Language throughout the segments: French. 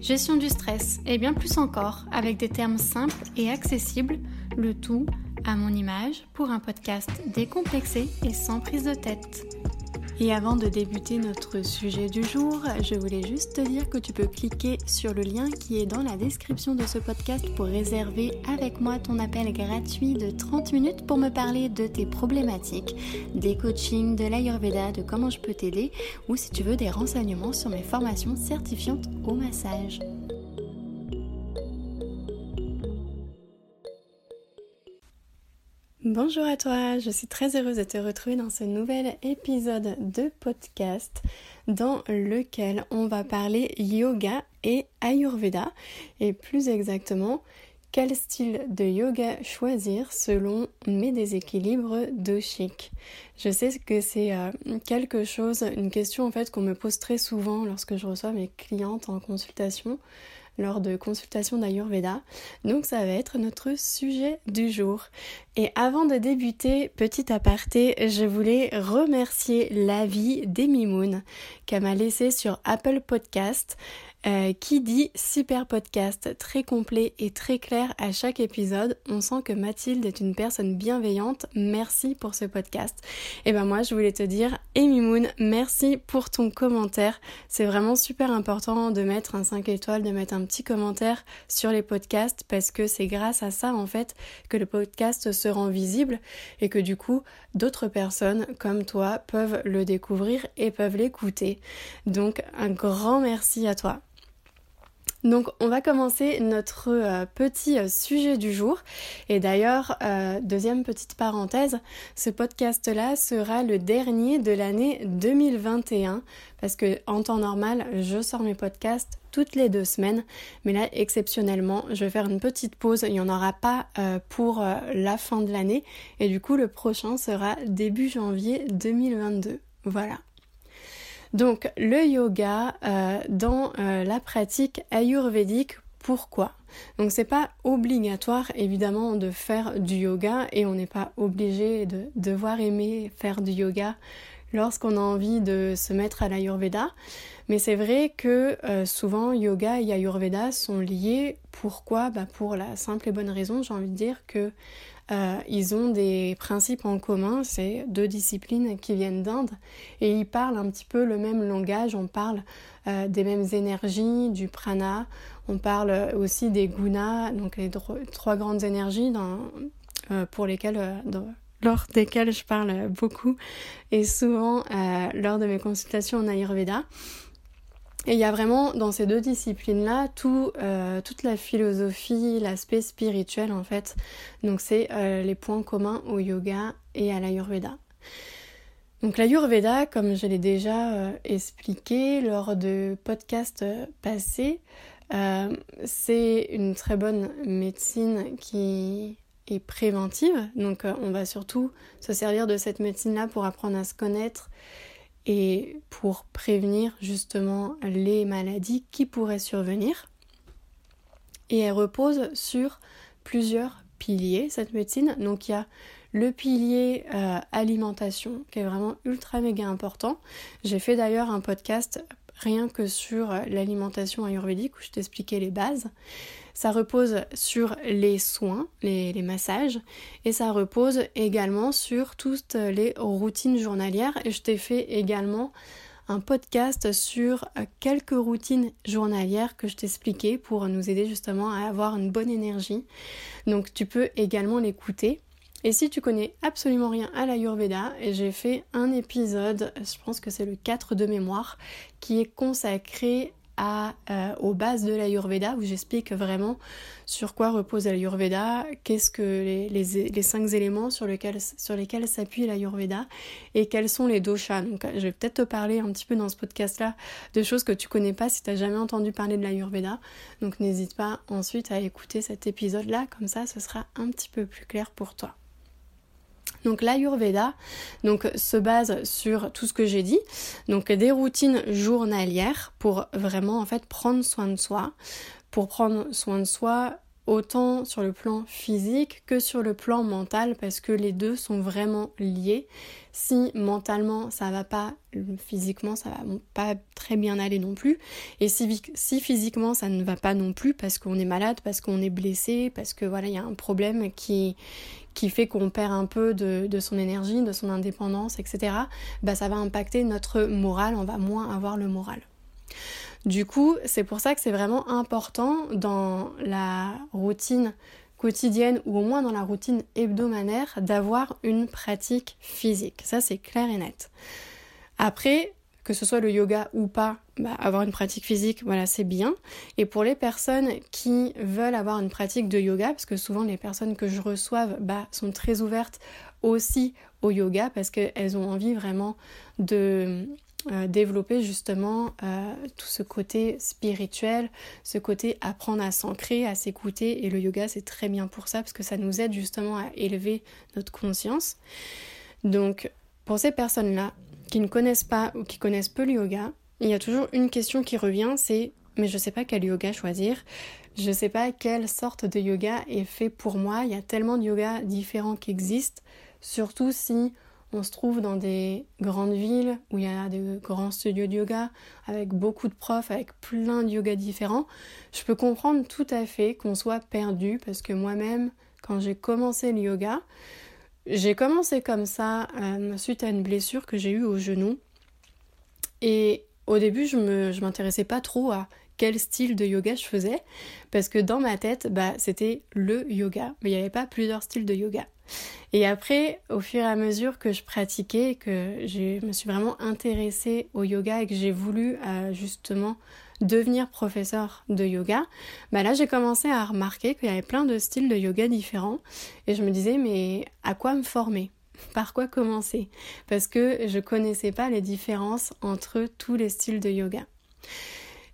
gestion du stress et bien plus encore avec des termes simples et accessibles, le tout à mon image pour un podcast décomplexé et sans prise de tête. Et avant de débuter notre sujet du jour, je voulais juste te dire que tu peux cliquer sur le lien qui est dans la description de ce podcast pour réserver avec moi ton appel gratuit de 30 minutes pour me parler de tes problématiques, des coachings, de l'Ayurveda, de comment je peux t'aider ou si tu veux des renseignements sur mes formations certifiantes au massage. Bonjour à toi, je suis très heureuse de te retrouver dans ce nouvel épisode de podcast dans lequel on va parler yoga et ayurveda et plus exactement quel style de yoga choisir selon mes déséquilibres doshiques. Je sais que c'est euh, quelque chose, une question en fait qu'on me pose très souvent lorsque je reçois mes clientes en consultation lors de consultations d'Ayurveda. Donc ça va être notre sujet du jour. Et avant de débuter, petit aparté, je voulais remercier l'avis d'Emi Moon qu'elle m'a laissé sur Apple Podcast. Euh, qui dit super podcast, très complet et très clair à chaque épisode. On sent que Mathilde est une personne bienveillante. Merci pour ce podcast. Et ben moi, je voulais te dire, Amy Moon, merci pour ton commentaire. C'est vraiment super important de mettre un 5 étoiles, de mettre un petit commentaire sur les podcasts parce que c'est grâce à ça en fait que le podcast se rend visible et que du coup d'autres personnes comme toi peuvent le découvrir et peuvent l'écouter. Donc un grand merci à toi. Donc on va commencer notre euh, petit euh, sujet du jour. Et d'ailleurs, euh, deuxième petite parenthèse, ce podcast-là sera le dernier de l'année 2021 parce que en temps normal, je sors mes podcasts toutes les deux semaines. Mais là, exceptionnellement, je vais faire une petite pause. Il n'y en aura pas pour la fin de l'année. Et du coup, le prochain sera début janvier 2022. Voilà. Donc le yoga euh, dans euh, la pratique ayurvédique, pourquoi? Donc c'est pas obligatoire évidemment de faire du yoga et on n'est pas obligé de devoir aimer faire du yoga lorsqu'on a envie de se mettre à l'ayurveda. Mais c'est vrai que euh, souvent yoga et ayurveda sont liés. Pourquoi? Bah Pour la simple et bonne raison, j'ai envie de dire que euh, ils ont des principes en commun, c'est deux disciplines qui viennent d'Inde et ils parlent un petit peu le même langage, on parle euh, des mêmes énergies, du prana, on parle aussi des gunas, donc les trois grandes énergies euh, pour lesquelles lors desquelles je parle beaucoup et souvent lors de mes consultations en Ayurveda. Et il y a vraiment dans ces deux disciplines-là euh, toute la philosophie, l'aspect spirituel en fait. Donc c'est euh, les points communs au yoga et à l'ayurveda. Donc l'ayurveda, comme je l'ai déjà euh, expliqué lors de podcasts passés, c'est une très bonne médecine qui est préventive. Donc on va surtout se servir de cette médecine-là pour apprendre à se connaître et pour prévenir justement les maladies qui pourraient survenir. Et elle repose sur plusieurs piliers, cette médecine. Donc il y a le pilier euh, alimentation qui est vraiment ultra méga important. J'ai fait d'ailleurs un podcast rien que sur l'alimentation ayurvédique où je t'expliquais les bases. Ça repose sur les soins, les, massages, et ça repose également sur toutes les routines journalières. Et je t'ai fait également un podcast sur quelques routines journalières que je t'expliquais pour nous aider justement à avoir une bonne énergie. Donc tu peux également l'écouter. Et si tu connais absolument rien à l'Ayurveda, j'ai fait un épisode, je pense que c'est le 4 de mémoire, qui est consacré euh, aux bases de l'Ayurveda où j'explique vraiment sur quoi repose l'Ayurveda, qu'est-ce que les, cinq éléments sur lesquels, s'appuie l'Ayurveda et quels sont les doshas. Donc je vais peut-être te parler un petit peu dans ce podcast-là de choses que tu connais pas si tu n'as jamais entendu parler de l'Ayurveda. Donc n'hésite pas ensuite à écouter cet épisode-là, comme ça ce sera un petit peu plus clair pour toi. Donc l'Ayurveda donc, se base sur tout ce que j'ai dit, donc des routines journalières pour vraiment en fait prendre soin de soi, pour prendre soin de soi autant sur le plan physique que sur le plan mental parce que les deux sont vraiment liés. Si mentalement ça va pas, physiquement ça va pas très bien aller non plus. Et si, si physiquement ça ne va pas non plus parce qu'on est malade, parce qu'on est blessé, parce que voilà, il y a un problème qui, qui fait qu'on perd un peu de, son énergie, de son indépendance, etc., bah, ça va impacter notre moral, on va moins avoir le moral. Du coup, c'est pour ça que c'est vraiment important dans la routine quotidienne ou au moins dans la routine hebdomadaire d'avoir une pratique physique. Ça, c'est clair et net. Après, que ce soit le yoga ou pas, bah, avoir une pratique physique, voilà, c'est bien. Et pour les personnes qui veulent avoir une pratique de yoga, parce que souvent les personnes que je reçoive bah, sont très ouvertes aussi au yoga parce qu'elles ont envie vraiment de euh, développer justement euh, tout ce côté spirituel, ce côté apprendre à s'ancrer, à s'écouter. Et le yoga, c'est très bien pour ça parce que ça nous aide justement à élever notre conscience. Donc, pour ces personnes-là, qui ne connaissent pas ou qui connaissent peu le yoga, il y a toujours une question qui revient, c'est mais je sais pas quel yoga choisir, je sais pas quelle sorte de yoga est fait pour moi, il y a tellement de yoga différents qui existent, surtout si on se trouve dans des grandes villes où il y a de grands studios de yoga avec beaucoup de profs, avec plein de yoga différents. Je peux comprendre tout à fait qu'on soit perdu parce que moi-même, quand j'ai commencé le yoga, j'ai commencé comme ça euh, suite à une blessure que j'ai eue au genou. Et au début, je ne m'intéressais pas trop à quel style de yoga je faisais, parce que dans ma tête, bah, c'était le yoga, mais il n'y avait pas plusieurs styles de yoga. Et après, au fur et à mesure que je pratiquais, que je me suis vraiment intéressée au yoga et que j'ai voulu euh, justement devenir professeur de yoga, bah là j'ai commencé à remarquer qu'il y avait plein de styles de yoga différents et je me disais mais à quoi me former? Par quoi commencer? Parce que je connaissais pas les différences entre tous les styles de yoga.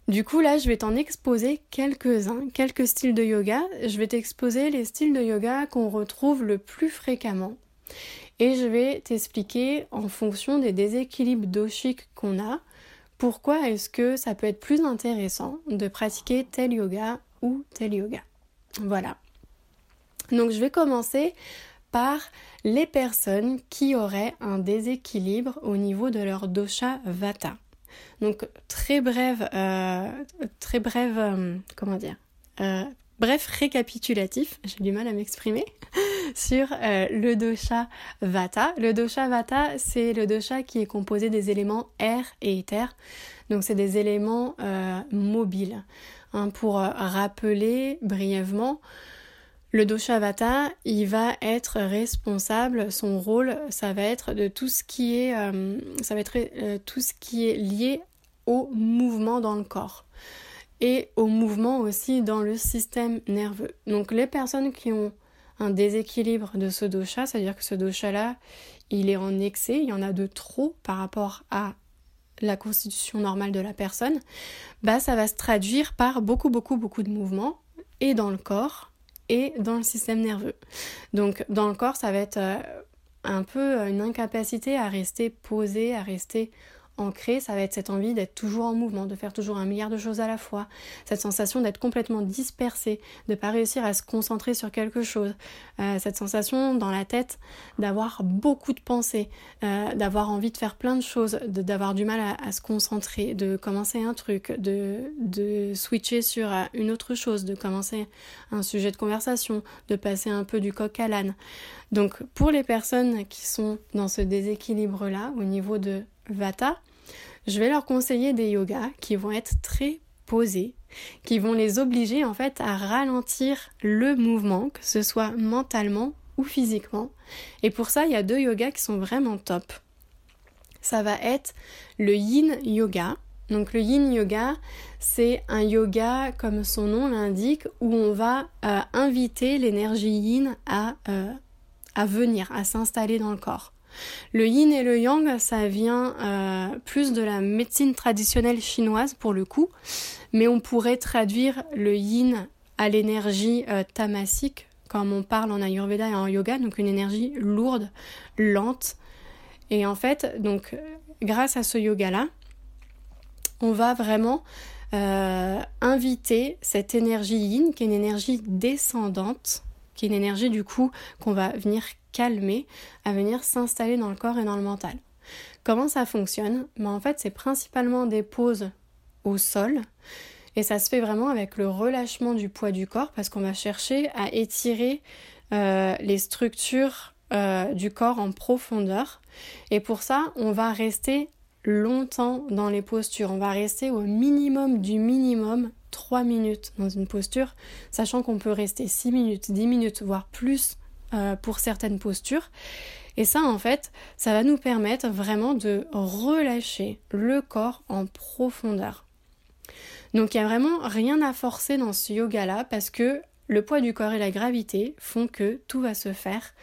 Du coup, là, je vais t'en exposer quelques-uns, quelques styles de yoga. Je vais t'exposer les styles de yoga qu'on retrouve le plus fréquemment. Et je vais t'expliquer en fonction des déséquilibres doshiques qu'on a, pourquoi est-ce que ça peut être plus intéressant de pratiquer tel yoga ou tel yoga? Voilà. Donc je vais commencer par les personnes qui auraient un déséquilibre au niveau de leur dosha vata. Donc très brève, euh, très brève, euh, comment dire, euh, bref récapitulatif, j'ai du mal à m'exprimer, sur le dosha vata. Le dosha vata, c'est le dosha qui est composé des éléments air et éther. Donc c'est des éléments mobiles. Hein, pour rappeler brièvement, le dosha vata, il va être responsable, son rôle, ça va être de euh, euh, tout ce qui est lié au mouvement dans le corps et au mouvement aussi dans le système nerveux. Donc les personnes qui ont un déséquilibre de ce dosha, c'est-à-dire que ce dosha-là, il est en excès, il y en a de trop par rapport à la constitution normale de la personne, bah ça va se traduire par beaucoup beaucoup beaucoup de mouvements et dans le corps et dans le système nerveux. Donc dans le corps, ça va être euh, un peu une incapacité à rester posé, à rester ancré, ça va être cette envie d'être toujours en mouvement, de faire toujours un milliard de choses à la fois, cette sensation d'être complètement dispersé, de pas réussir à se concentrer sur quelque chose, euh, cette sensation dans la tête d'avoir beaucoup de pensées, euh, d'avoir envie de faire plein de choses, d'avoir du mal à, se concentrer, de commencer un truc, de, de switcher sur une autre chose, de commencer un sujet de conversation, de passer un peu du coq à l'âne. Donc pour les personnes qui sont dans ce déséquilibre-là au niveau de Vata, je vais leur conseiller des yogas qui vont être très posés, qui vont les obliger en fait à ralentir le mouvement, que ce soit mentalement ou physiquement. Et pour ça, il y a deux yogas qui sont vraiment top. Ça va être le yin yoga. Donc le yin yoga, c'est un yoga, comme son nom l'indique, où on va euh, inviter l'énergie yin euh, à venir, à s'installer dans le corps. Le yin et le yang, ça vient euh, plus de la médecine traditionnelle chinoise pour le coup, mais on pourrait traduire le yin à l'énergie tamasique, comme on parle en ayurveda et en yoga, donc une énergie lourde, lente. Et en fait, donc grâce à ce yoga-là, on va vraiment euh, inviter cette énergie yin, qui est une énergie descendante, qui est une énergie du coup qu'on va venir calmer, à venir s'installer dans le corps et dans le mental. Comment ça fonctionne? Ben, En fait, c'est principalement des pauses au sol. Et ça se fait vraiment avec le relâchement du poids du corps parce qu'on va chercher à étirer euh, les structures euh, du corps en profondeur. Et pour ça, on va rester longtemps dans les postures. On va rester au minimum du minimum 3 minutes dans une posture, sachant qu'on peut rester 6 minutes, 10 minutes, voire plus euh, pour certaines postures. Et ça, en fait, ça va nous permettre vraiment de relâcher le corps en profondeur. Donc il n'y a vraiment rien à forcer dans ce yoga-là parce que le poids du corps et la gravité font que tout va se faire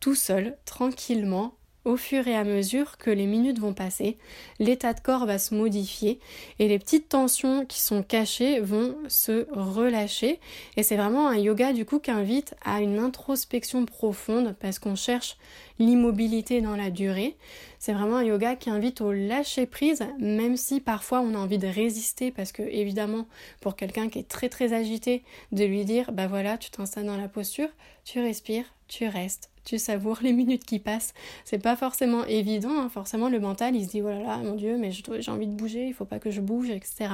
tout seul, tranquillement, au fur et à mesure que les minutes vont passer, l'état de corps va se modifier et les petites tensions qui sont cachées vont se relâcher. Et c'est vraiment un yoga du coup qui invite à une introspection profonde parce qu'on cherche l'immobilité dans la durée. C'est vraiment un yoga qui invite au lâcher prise, même si parfois on a envie de résister parce que évidemment pour quelqu'un qui est très très agité, de lui dire bah voilà tu t'installes dans la posture, tu respires, tu restes, tu savoures les minutes qui passent. C'est pas forcément évident, hein. forcément le mental il se dit voilà oh mon dieu mais j'ai envie de bouger, il faut pas que je bouge, etc.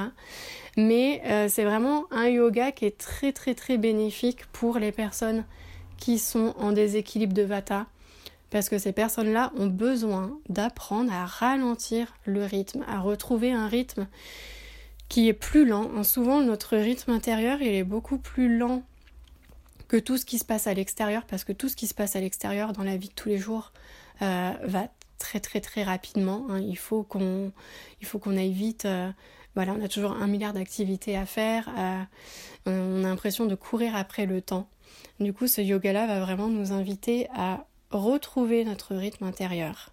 Mais euh, c'est vraiment un yoga qui est très très très bénéfique pour les personnes qui sont en déséquilibre de vata. Parce que ces personnes-là ont besoin d'apprendre à ralentir le rythme, à retrouver un rythme qui est plus lent. Souvent, notre rythme intérieur, il est beaucoup plus lent que tout ce qui se passe à l'extérieur, parce que tout ce qui se passe à l'extérieur dans la vie de tous les jours euh, va très très très rapidement. Hein. Il faut qu'on aille vite. Euh, voilà, on a toujours un milliard d'activités à faire. Euh, on a l'impression de courir après le temps. Du coup, ce yoga-là va vraiment nous inviter à retrouver notre rythme intérieur.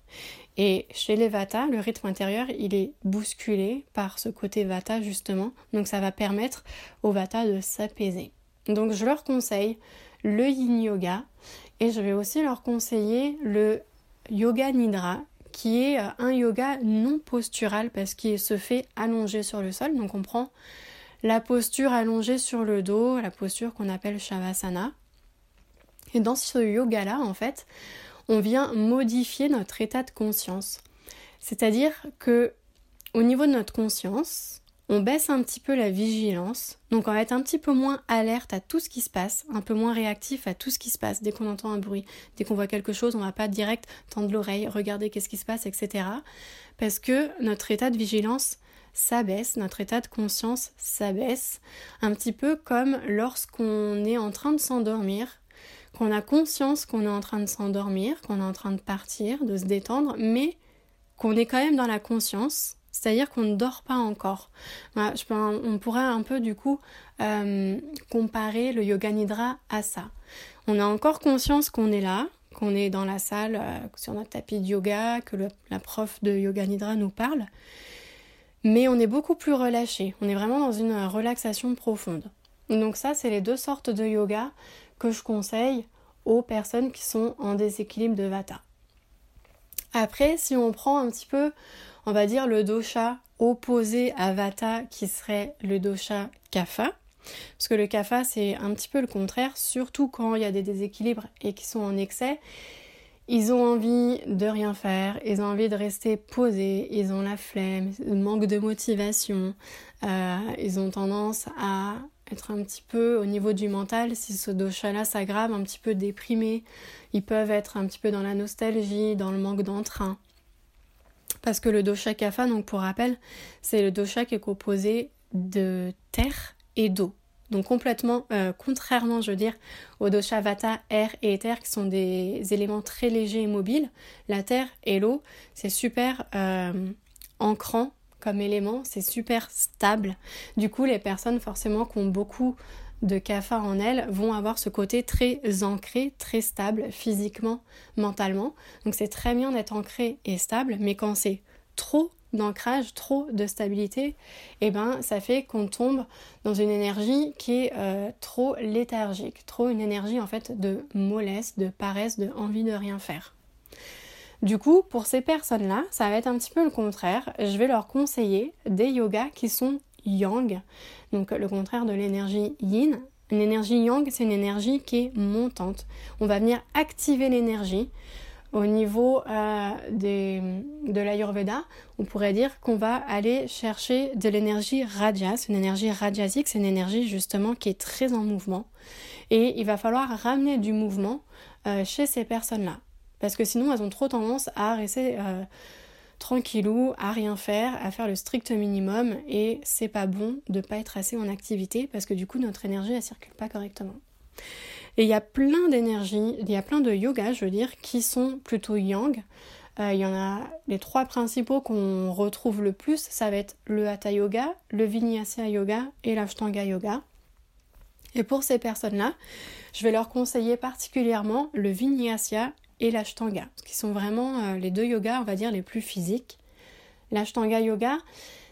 Et chez les Vata, le rythme intérieur, il est bousculé par ce côté Vata justement. Donc ça va permettre au Vata de s'apaiser. Donc je leur conseille le yin yoga et je vais aussi leur conseiller le yoga nidra qui est euh, un yoga non postural parce qu'il se fait allonger sur le sol. Donc on prend la posture allongée sur le dos, la posture qu'on appelle shavasana. Et dans ce yoga là, en fait, on vient modifier notre état de conscience. C'est-à-dire que au niveau de notre conscience, on baisse un petit peu la vigilance, donc on va être un petit peu moins alerte à tout ce qui se passe, un peu moins réactif à tout ce qui se passe. Dès qu'on entend un bruit, dès qu'on voit quelque chose, on va pas direct tendre l'oreille, regarder qu'est-ce qui se passe, etc. Parce que notre état de vigilance s'abaisse, notre état de conscience s'abaisse, un petit peu comme lorsqu'on est en train de s'endormir, qu'on a conscience qu'on est en train de s'endormir, qu'on est en train de partir, de se détendre, mais qu'on est quand même dans la conscience c'est-à-dire qu'on ne dort pas encore. on pourrait un peu du coup euh, comparer le yoga nidra à ça. On a encore conscience qu'on est là, qu'on est dans la salle euh, sur notre tapis de yoga, que la prof de yoga nidra nous parle, mais on est beaucoup plus relâché. On est vraiment dans une relaxation profonde. Donc ça, c'est les deux sortes de yoga que je conseille aux personnes qui sont en déséquilibre de vata. Après, si on prend un petit peu on va dire le dosha opposé à Vata qui serait le dosha Kapha. Parce que le Kapha c'est un petit peu le contraire, surtout quand il y a des déséquilibres et qui sont en excès. Ils ont envie de rien faire, ils ont envie de rester posés, ils ont la flemme, le manque de motivation, euh, ils ont tendance à être un petit peu au niveau du mental, si ce dosha-là s'aggrave, un petit peu déprimé, ils peuvent être un petit peu dans la nostalgie, dans le manque d'entrain parce que le dosha kapha, donc pour rappel, c'est le dosha qui est composé de terre et d'eau. Donc complètement, euh, contrairement, je veux dire, au dosha vata, air et éther, qui sont des éléments très légers et mobiles, la terre et l'eau, c'est super euh, ancrant comme élément, c'est super stable. Du coup, les personnes forcément qui ont beaucoup de kapha en elles vont avoir ce côté très ancré, très stable physiquement, mentalement. Donc c'est très bien d'être ancré et stable, mais quand c'est trop d'ancrage, trop de stabilité, eh ben ça fait qu'on tombe dans une énergie qui est euh, trop léthargique, trop une énergie en fait de mollesse, de paresse, de envie de rien faire. Du coup, pour ces personnes-là, ça va être un petit peu le contraire. Je vais leur conseiller des yogas qui sont yang, donc le contraire de l'énergie yin. Une énergie yang, c'est une énergie qui est montante. On va venir activer l'énergie. Au niveau euh, de l'Ayurveda, on pourrait dire qu'on va aller chercher de l'énergie rajas. Une énergie rajasique, c'est une énergie justement qui est très en mouvement. Et il va falloir ramener du mouvement euh, chez ces personnes-là. Parce que sinon, elles ont trop tendance à rester euh, tranquillou, à rien faire, à faire le strict minimum. Et c'est pas bon de pas être assez en activité parce que du coup, notre énergie, elle circule pas correctement. Et il y a plein d'énergie, il y a plein de yoga, je veux dire, qui sont plutôt yang. Euh, il y en a les trois principaux qu'on retrouve le plus, ça va être le Hatha Yoga, le Vinyasa Yoga et l'Ashtanga Yoga. Et pour ces personnes-là, je vais leur conseiller particulièrement le Vinyasa et l'Ashtanga, qui sont vraiment euh, les deux yogas, on va dire, les plus physiques. L'Ashtanga Yoga,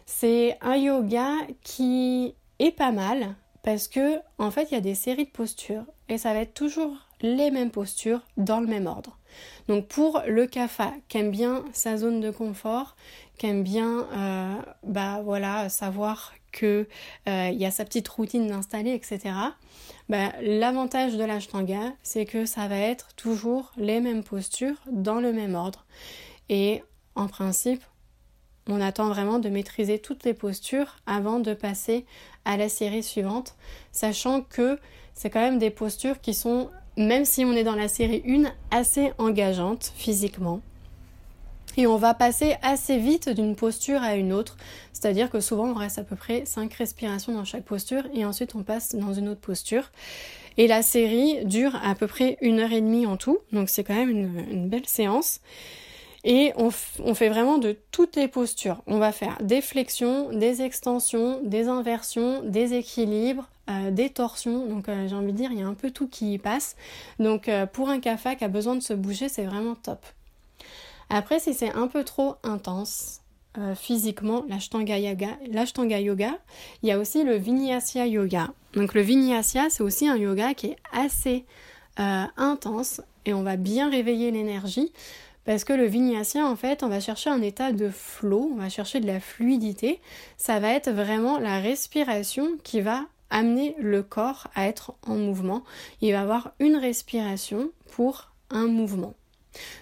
c'est un yoga qui est pas mal parce que en fait, il y a des séries de postures et ça va être toujours les mêmes postures dans le même ordre. Donc pour le kapha qui aime bien sa zone de confort, qui aime bien euh, bah voilà savoir que euh, y a sa petite routine d'installer, etc. Bah, l'avantage de l'ashtanga, c'est que ça va être toujours les mêmes postures dans le même ordre. Et en principe, on attend vraiment de maîtriser toutes les postures avant de passer à la série suivante, sachant que c'est quand même des postures qui sont, même si on est dans la série 1, assez engageantes physiquement. Et on va passer assez vite d'une posture à une autre, c'est-à-dire que souvent on reste à peu près 5 respirations dans chaque posture et ensuite on passe dans une autre posture. Et la série dure à peu près une heure et demie en tout, donc c'est quand même une, belle séance. Et on, fait vraiment de toutes les postures. On va faire des flexions, des extensions, des inversions, des équilibres, euh, des torsions. Donc euh, j'ai envie de dire, il y a un peu tout qui y passe. Donc euh, pour un kafa qui a besoin de se bouger, c'est vraiment top. Après, si c'est un peu trop intense euh, physiquement, l'ashtanga yoga, yoga, il y a aussi le vinyasa yoga. Donc le vinyasa, c'est aussi un yoga qui est assez euh, intense et on va bien réveiller l'énergie parce que le vinyasa, en fait, on va chercher un état de flow, on va chercher de la fluidité. Ça va être vraiment la respiration qui va amener le corps à être en mouvement. Il va avoir une respiration pour un mouvement.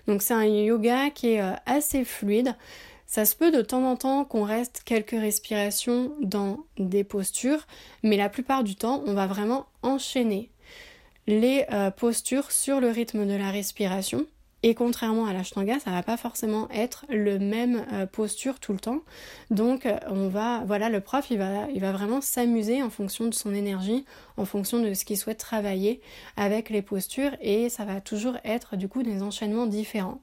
Donc c'est un yoga qui est euh, assez fluide. Ça se peut de temps en temps qu'on reste quelques respirations dans des postures, mais la plupart du temps, on va vraiment enchaîner les euh, postures sur le rythme de la respiration. Et contrairement à l'ashtanga, ça va pas forcément être le même euh, posture tout le temps. Donc euh, on va voilà, le prof, il va vraiment s'amuser en fonction de son énergie, en fonction de ce qu'il souhaite travailler avec les postures et ça va toujours être du coup des enchaînements différents.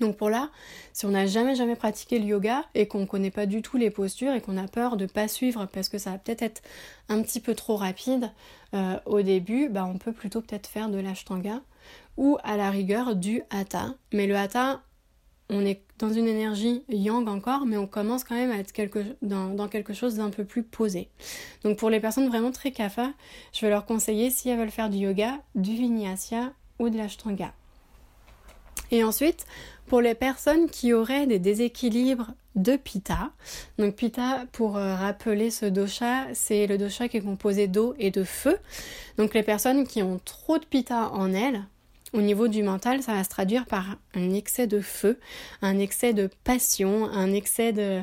Donc pour là, si on n'a jamais jamais pratiqué le yoga et qu'on ne connaît pas du tout les postures et qu'on a peur de pas suivre parce que ça va peut-être être un petit peu trop rapide euh, au début, bah on peut plutôt peut-être faire de l'ashtanga ou à la rigueur du hatha. Mais le hatha, on est dans une énergie yang encore, mais on commence quand même à être dans, quelque chose d'un peu plus posé. Donc pour les personnes vraiment très kapha, je vais leur conseiller, si elles veulent faire du yoga, du vinyasa ou de l'ashtanga. Et ensuite, pour les personnes qui auraient des déséquilibres de Pitta, donc Pitta, pour euh, rappeler ce dosha, c'est le dosha qui est composé d'eau et de feu. Donc les personnes qui ont trop de Pitta en elles, au niveau du mental, ça va se traduire par un excès de feu, un excès de passion, un excès de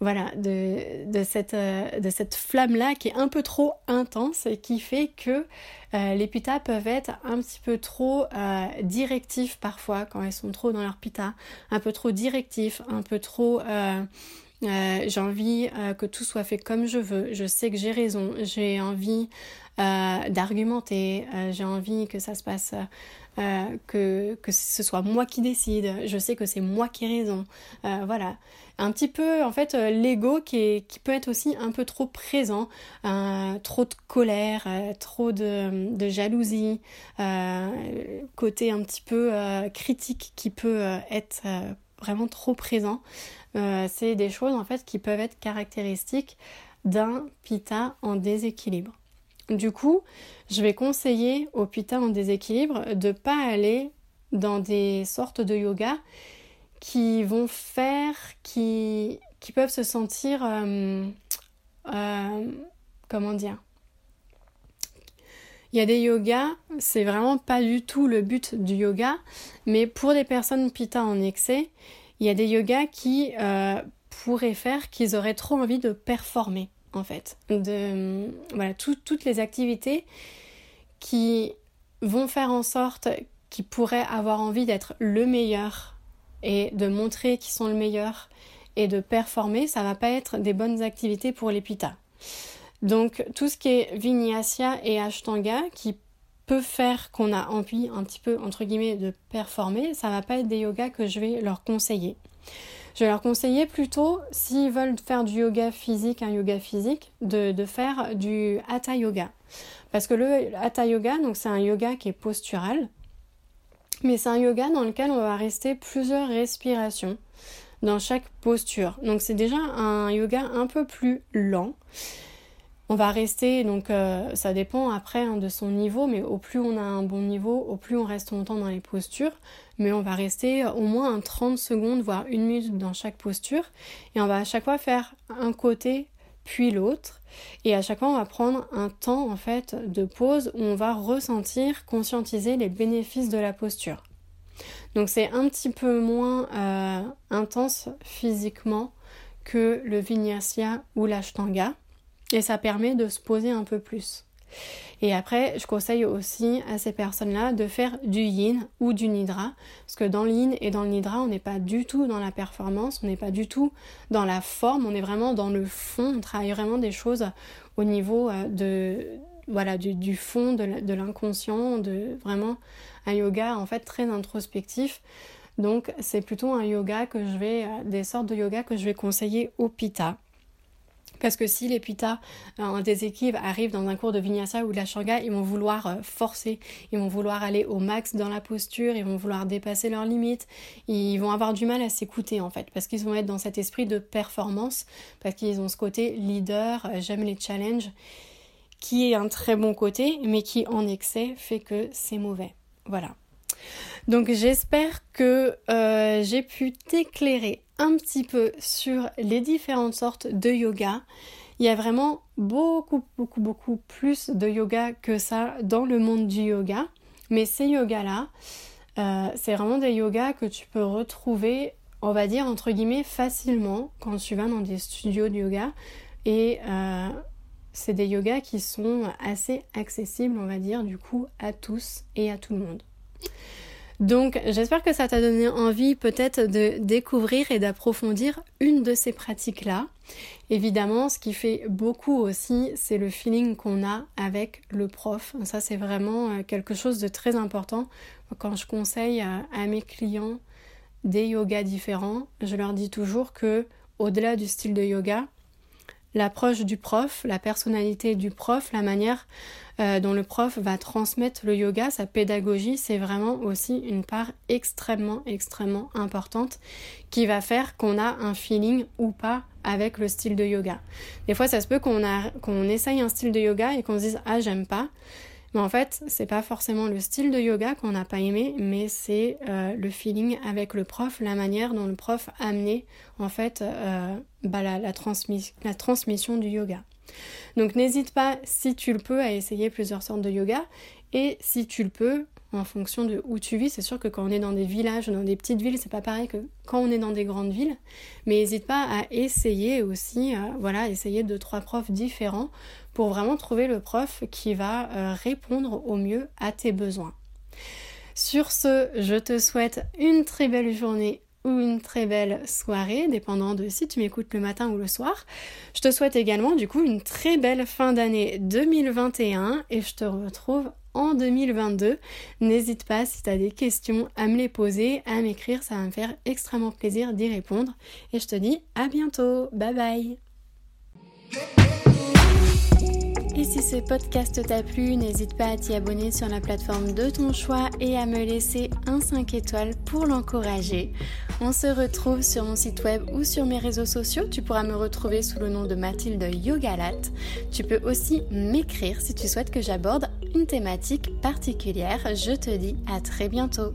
voilà de, cette, euh, de cette flamme là qui est un peu trop intense et qui fait que euh, les pitas peuvent être un petit peu trop euh, directifs parfois quand elles sont trop dans leur pita, un peu trop directifs, un peu trop j'ai envie que tout soit fait comme je veux, je sais que j'ai raison, j'ai envie d'argumenter, j'ai envie que ça se passe que, que ce soit moi qui décide, je sais que c'est moi qui ai raison. voilà un petit peu en fait euh, l'ego qui, qui peut être aussi un peu trop présent, euh, trop de colère, euh, trop de, jalousie, côté un petit peu critique qui peut être vraiment trop présent. c'est des choses en fait qui peuvent être caractéristiques d'un pita en déséquilibre. Du coup, je vais conseiller au pita en déséquilibre de pas aller dans des sortes de yoga qui vont faire, qui, qui peuvent se sentir, euh, euh, comment dire, il y a des yogas, c'est vraiment pas du tout le but du yoga, mais pour des personnes pita en excès, il y a des yogas qui euh, pourraient faire qu'ils auraient trop envie de performer, en fait. De, voilà, toutes les activités qui vont faire en sorte qu'ils pourraient avoir envie d'être le meilleur et de montrer qu'ils sont le meilleur et de performer, ça va pas être des bonnes activités pour les pitas. Donc tout ce qui est vinyasa et ashtanga qui peut faire qu'on a envie un petit peu entre guillemets de performer, ça va pas être des yogas que je vais leur conseiller. Je vais leur conseiller plutôt, s'ils veulent faire du yoga physique, un yoga physique, de, faire du hatha yoga. Parce que le hatha yoga, donc c'est un yoga qui est postural, mais c'est un yoga dans lequel on va rester plusieurs respirations dans chaque posture. Donc c'est déjà un yoga un peu plus lent. On va rester, donc euh, ça dépend après hein, de son niveau, mais au plus on a un bon niveau, au plus on reste longtemps dans les postures. Mais on va rester au moins un 30 secondes, voire une minute dans chaque posture. Et on va à chaque fois faire un côté puis l'autre. Et à chaque fois, on va prendre un temps en fait de pause où on va ressentir, conscientiser les bénéfices de la posture. Donc c'est un petit peu moins euh, intense physiquement que le vinyasa ou l'ashtanga et ça permet de se poser un peu plus. Et après, je conseille aussi à ces personnes-là de faire du yin ou du nidra, parce que dans le et dans le nidra, on n'est pas du tout dans la performance, on n'est pas du tout dans la forme, on est vraiment dans le fond, on travaille vraiment des choses au niveau euh, de voilà du, fond de l'inconscient, de vraiment un yoga en fait très introspectif. Donc c'est plutôt un yoga que je vais, euh, des sortes de yoga que je vais conseiller au pita. Parce que si les pitas euh, en déséquilibre arrivent dans un cours de vinyasa ou de la shanga, ils vont vouloir euh, forcer, ils vont vouloir aller au max dans la posture, ils vont vouloir dépasser leurs limites, ils vont avoir du mal à s'écouter en fait, parce qu'ils vont être dans cet esprit de performance, parce qu'ils ont ce côté leader, euh, j'aime les challenges, qui est un très bon côté, mais qui en excès fait que c'est mauvais. Voilà. Donc j'espère que j'ai pu t'éclairer un petit peu sur les différentes sortes de yoga. Il y a vraiment beaucoup, beaucoup, beaucoup plus de yoga que ça dans le monde du yoga. Mais ces yogas-là, euh, c'est vraiment des yogas que tu peux retrouver, on va dire, entre guillemets, facilement quand tu vas dans des studios de yoga. Et euh, c'est des yogas qui sont assez accessibles, on va dire, du coup, à tous et à tout le monde. Donc j'espère que ça t'a donné envie peut-être de découvrir et d'approfondir une de ces pratiques-là. Évidemment, ce qui fait beaucoup aussi, c'est le feeling qu'on a avec le prof. Ça, c'est vraiment euh, quelque chose de très important. Quand je conseille à, mes clients des yogas différents, je leur dis toujours que au-delà du style de yoga, l'approche du prof, la personnalité du prof, la manière euh, dont le prof va transmettre le yoga, sa pédagogie, c'est vraiment aussi une part extrêmement, extrêmement importante qui va faire qu'on a un feeling ou pas avec le style de yoga. Des fois, ça se peut qu'on qu'on essaye un style de yoga et qu'on se dise ah j'aime pas. Mais en fait, c'est pas forcément le style de yoga qu'on n'a pas aimé, mais c'est euh, le feeling avec le prof, la manière dont le prof a amené en fait euh, bah, la transmission du yoga. Donc n'hésite pas, si tu le peux, à essayer plusieurs sortes de yoga. Et si tu le peux, en fonction de où tu vis. C'est sûr que quand on est dans des villages ou dans des petites villes, c'est pas pareil que quand on est dans des grandes villes. Mais n'hésite pas à essayer aussi, euh, voilà, essayer deux, trois profs différents pour vraiment trouver le prof qui va euh, répondre au mieux à tes besoins. Sur ce, je te souhaite une très belle journée ou une très belle soirée, dépendant de si tu m'écoutes le matin ou le soir. Je te souhaite également du coup une très belle fin d'année 2021 et je te retrouve en 2022. N'hésite pas si tu as des questions à me les poser, à m'écrire, ça va me faire extrêmement plaisir d'y répondre. Et je te dis à bientôt, bye bye et si ce podcast t'a plu, n'hésite pas à t'y abonner sur la plateforme de ton choix et à me laisser un 5 étoiles pour l'encourager. On se retrouve sur mon site web ou sur mes réseaux sociaux. Tu pourras me retrouver sous le nom de Mathilde Yogalat. Tu peux aussi m'écrire si tu souhaites que j'aborde une thématique particulière. Je te dis à très bientôt.